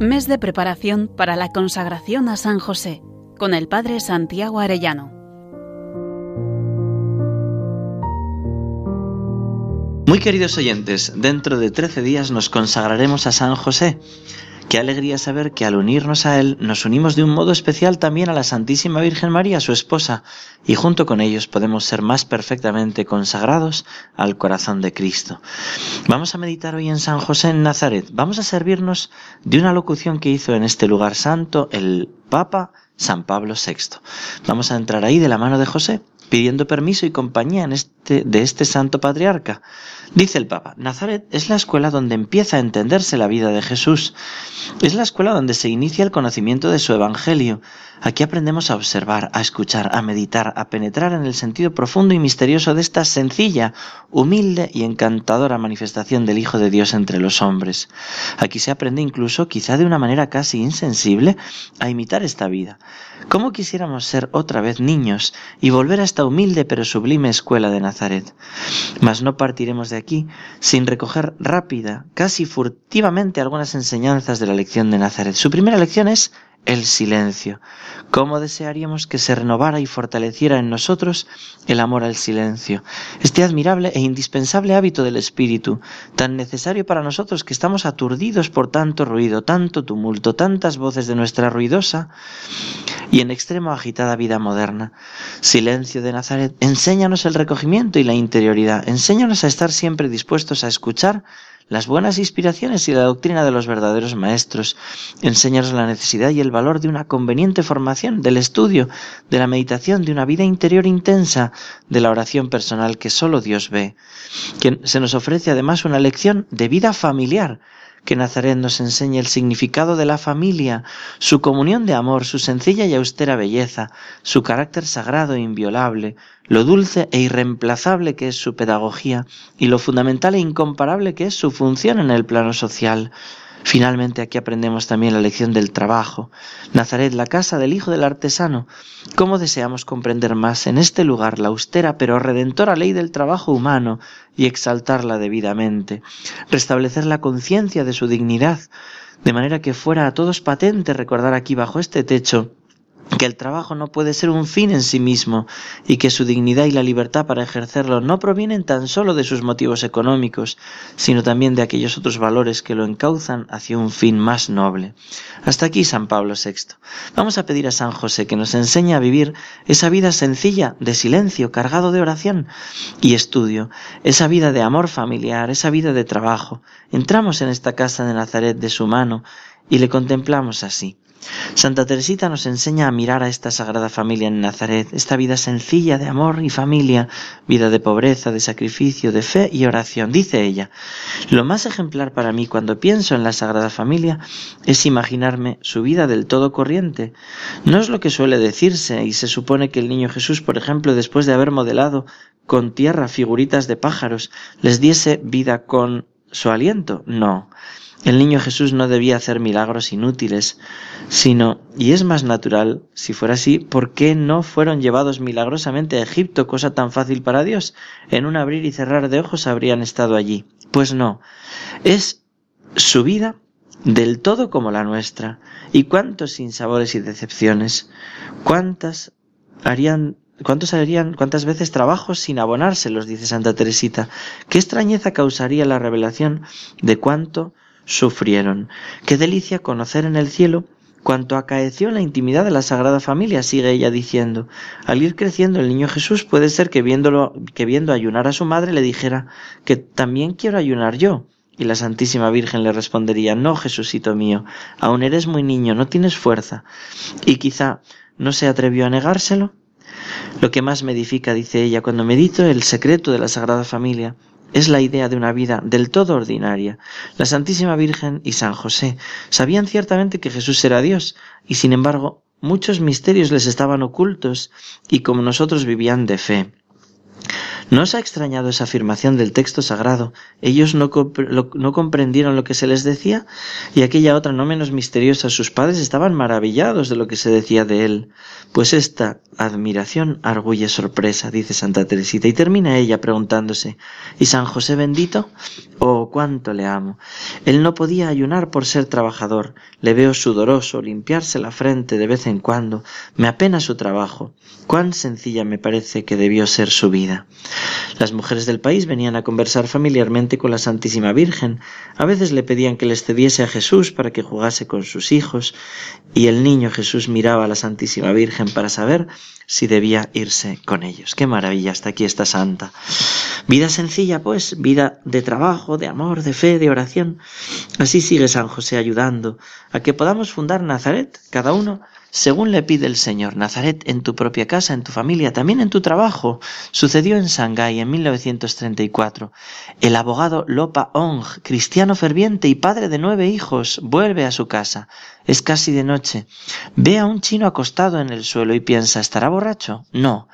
Mes de preparación para la consagración a San José con el Padre Santiago Arellano. Muy queridos oyentes, dentro de 13 días nos consagraremos a San José. Qué alegría saber que al unirnos a Él nos unimos de un modo especial también a la Santísima Virgen María, su esposa, y junto con ellos podemos ser más perfectamente consagrados al corazón de Cristo. Vamos a meditar hoy en San José en Nazaret. Vamos a servirnos de una locución que hizo en este lugar santo el Papa San Pablo VI. Vamos a entrar ahí de la mano de José, pidiendo permiso y compañía en este, de este santo patriarca. Dice el Papa, Nazaret es la escuela donde empieza a entenderse la vida de Jesús. Es la escuela donde se inicia el conocimiento de su Evangelio. Aquí aprendemos a observar, a escuchar, a meditar, a penetrar en el sentido profundo y misterioso de esta sencilla, humilde y encantadora manifestación del Hijo de Dios entre los hombres. Aquí se aprende incluso, quizá de una manera casi insensible, a imitar esta vida. ¿Cómo quisiéramos ser otra vez niños y volver a esta humilde pero sublime escuela de Nazaret? Mas no partiremos de aquí sin recoger rápida, casi furtivamente algunas enseñanzas de la lección de Nazaret. Su primera lección es el silencio. ¿Cómo desearíamos que se renovara y fortaleciera en nosotros el amor al silencio? Este admirable e indispensable hábito del espíritu, tan necesario para nosotros que estamos aturdidos por tanto ruido, tanto tumulto, tantas voces de nuestra ruidosa y en extremo agitada vida moderna. Silencio de Nazaret, enséñanos el recogimiento y la interioridad, enséñanos a estar siempre dispuestos a escuchar las buenas inspiraciones y la doctrina de los verdaderos maestros. Enséñanos la necesidad y el valor de una conveniente formación, del estudio, de la meditación, de una vida interior intensa, de la oración personal que solo Dios ve. Que se nos ofrece además una lección de vida familiar, que Nazaret nos enseñe el significado de la familia, su comunión de amor, su sencilla y austera belleza, su carácter sagrado e inviolable, lo dulce e irreemplazable que es su pedagogía y lo fundamental e incomparable que es su función en el plano social. Finalmente aquí aprendemos también la lección del trabajo. Nazaret, la casa del hijo del artesano. ¿Cómo deseamos comprender más en este lugar la austera pero redentora ley del trabajo humano y exaltarla debidamente? Restablecer la conciencia de su dignidad, de manera que fuera a todos patente recordar aquí bajo este techo que el trabajo no puede ser un fin en sí mismo y que su dignidad y la libertad para ejercerlo no provienen tan solo de sus motivos económicos, sino también de aquellos otros valores que lo encauzan hacia un fin más noble. Hasta aquí San Pablo VI. Vamos a pedir a San José que nos enseñe a vivir esa vida sencilla, de silencio, cargado de oración y estudio, esa vida de amor familiar, esa vida de trabajo. Entramos en esta casa de Nazaret de su mano y le contemplamos así. Santa Teresita nos enseña a mirar a esta sagrada familia en Nazaret, esta vida sencilla de amor y familia, vida de pobreza, de sacrificio, de fe y oración. Dice ella, lo más ejemplar para mí cuando pienso en la sagrada familia es imaginarme su vida del todo corriente. No es lo que suele decirse y se supone que el niño Jesús, por ejemplo, después de haber modelado con tierra figuritas de pájaros, les diese vida con su aliento. No. El niño Jesús no debía hacer milagros inútiles, sino, y es más natural, si fuera así, ¿por qué no fueron llevados milagrosamente a Egipto, cosa tan fácil para Dios? En un abrir y cerrar de ojos habrían estado allí. Pues no, es su vida del todo como la nuestra. ¿Y cuántos sinsabores y decepciones? ¿Cuántas harían ¿Cuántos harían, cuántas veces trabajos sin abonárselos? dice Santa Teresita. ¿Qué extrañeza causaría la revelación de cuánto sufrieron. Qué delicia conocer en el cielo cuanto acaeció en la intimidad de la Sagrada Familia, sigue ella diciendo. Al ir creciendo el niño Jesús puede ser que viéndolo, que viendo ayunar a su madre le dijera que también quiero ayunar yo. Y la Santísima Virgen le respondería, no, Jesucito mío, aún eres muy niño, no tienes fuerza. Y quizá no se atrevió a negárselo. Lo que más me edifica, dice ella, cuando medito el secreto de la Sagrada Familia, es la idea de una vida del todo ordinaria. La Santísima Virgen y San José sabían ciertamente que Jesús era Dios, y sin embargo muchos misterios les estaban ocultos, y como nosotros vivían de fe. ¿No os ha extrañado esa afirmación del texto sagrado? Ellos no, no, comprendieron lo que se les decía y aquella otra no menos misteriosa, sus padres estaban maravillados de lo que se decía de él. Pues esta admiración arguye sorpresa, dice Santa Teresita, y termina ella preguntándose, ¿y San José bendito? Oh, cuánto le amo. Él no podía ayunar por ser trabajador, le veo sudoroso, limpiarse la frente de vez en cuando, me apena su trabajo. Cuán sencilla me parece que debió ser su vida. Las mujeres del país venían a conversar familiarmente con la Santísima Virgen. A veces le pedían que les cediese a Jesús para que jugase con sus hijos, y el niño Jesús miraba a la Santísima Virgen para saber si debía irse con ellos. Qué maravilla, hasta aquí esta santa. Vida sencilla, pues, vida de trabajo, de amor, de fe, de oración. Así sigue San José ayudando a que podamos fundar Nazaret, cada uno según le pide el Señor. Nazaret en tu propia casa, en tu familia, también en tu trabajo. Sucedió en Shanghái en 1934. El abogado Lopa Ong, cristiano ferviente y padre de nueve hijos, vuelve a su casa. Es casi de noche. Ve a un chino acostado en el suelo y piensa, ¿estará borracho? No.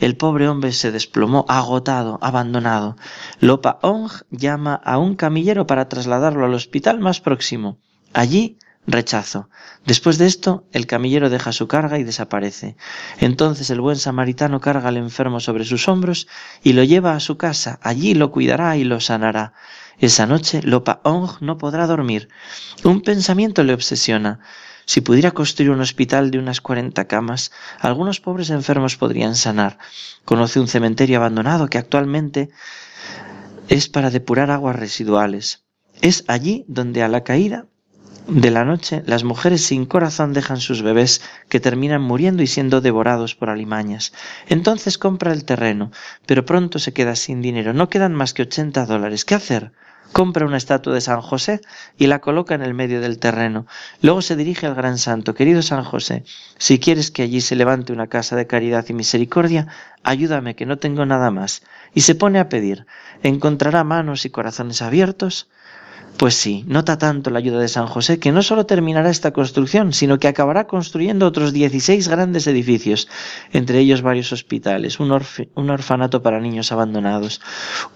El pobre hombre se desplomó, agotado, abandonado. Lopa Ong llama a un camillero para trasladarlo al hospital más próximo. Allí Rechazo. Después de esto, el camillero deja su carga y desaparece. Entonces el buen samaritano carga al enfermo sobre sus hombros y lo lleva a su casa. Allí lo cuidará y lo sanará. Esa noche Lopa Ong no podrá dormir. Un pensamiento le obsesiona. Si pudiera construir un hospital de unas cuarenta camas, algunos pobres enfermos podrían sanar. Conoce un cementerio abandonado que actualmente es para depurar aguas residuales. Es allí donde a la caída de la noche, las mujeres sin corazón dejan sus bebés que terminan muriendo y siendo devorados por alimañas. Entonces compra el terreno, pero pronto se queda sin dinero. No quedan más que ochenta dólares. ¿Qué hacer? Compra una estatua de San José y la coloca en el medio del terreno. Luego se dirige al gran santo. Querido San José, si quieres que allí se levante una casa de caridad y misericordia, ayúdame que no tengo nada más. Y se pone a pedir. ¿Encontrará manos y corazones abiertos? Pues sí, nota tanto la ayuda de San José que no solo terminará esta construcción, sino que acabará construyendo otros 16 grandes edificios, entre ellos varios hospitales, un, un, orfanato para niños abandonados,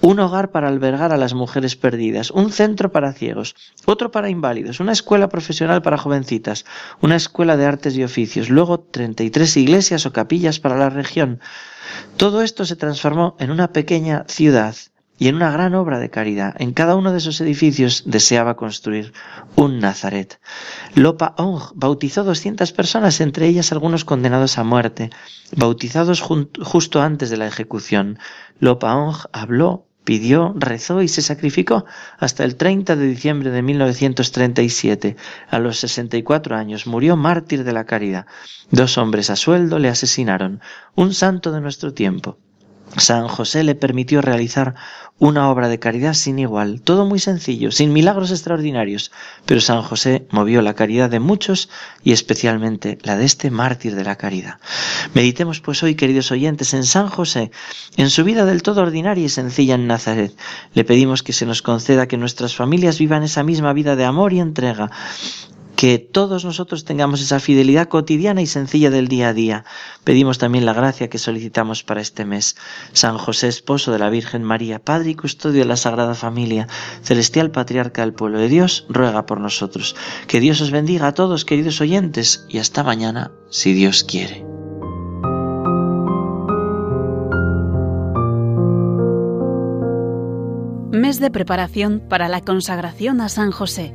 un hogar para albergar a las mujeres perdidas, un centro para ciegos, otro para inválidos, una escuela profesional para jovencitas, una escuela de artes y oficios, luego 33 iglesias o capillas para la región. Todo esto se transformó en una pequeña ciudad y en una gran obra de caridad. En cada uno de esos edificios deseaba construir un Nazaret. Lopa Ong bautizó 200 personas, entre ellas algunos condenados a muerte, bautizados justo antes de la ejecución. Lopa Ong habló, pidió, rezó y se sacrificó hasta el 30 de diciembre de 1937. A los 64 años murió mártir de la caridad. Dos hombres a sueldo le asesinaron, un santo de nuestro tiempo. San José le permitió realizar una obra de caridad sin igual, todo muy sencillo, sin milagros extraordinarios, pero San José movió la caridad de muchos y especialmente la de este mártir de la caridad. Meditemos pues hoy, queridos oyentes, en San José, en su vida del todo ordinaria y sencilla en Nazaret. Le pedimos que se nos conceda que nuestras familias vivan esa misma vida de amor y entrega, que todos nosotros tengamos esa fidelidad cotidiana y sencilla del día a día. Pedimos también la gracia que solicitamos para este mes. San José, esposo de la Virgen María, Padre y custodio de la Sagrada Familia, celestial patriarca del pueblo de Dios, ruega por nosotros. Que Dios os bendiga a todos, queridos oyentes, y hasta mañana, si Dios quiere. Mes de preparación para la consagración a San José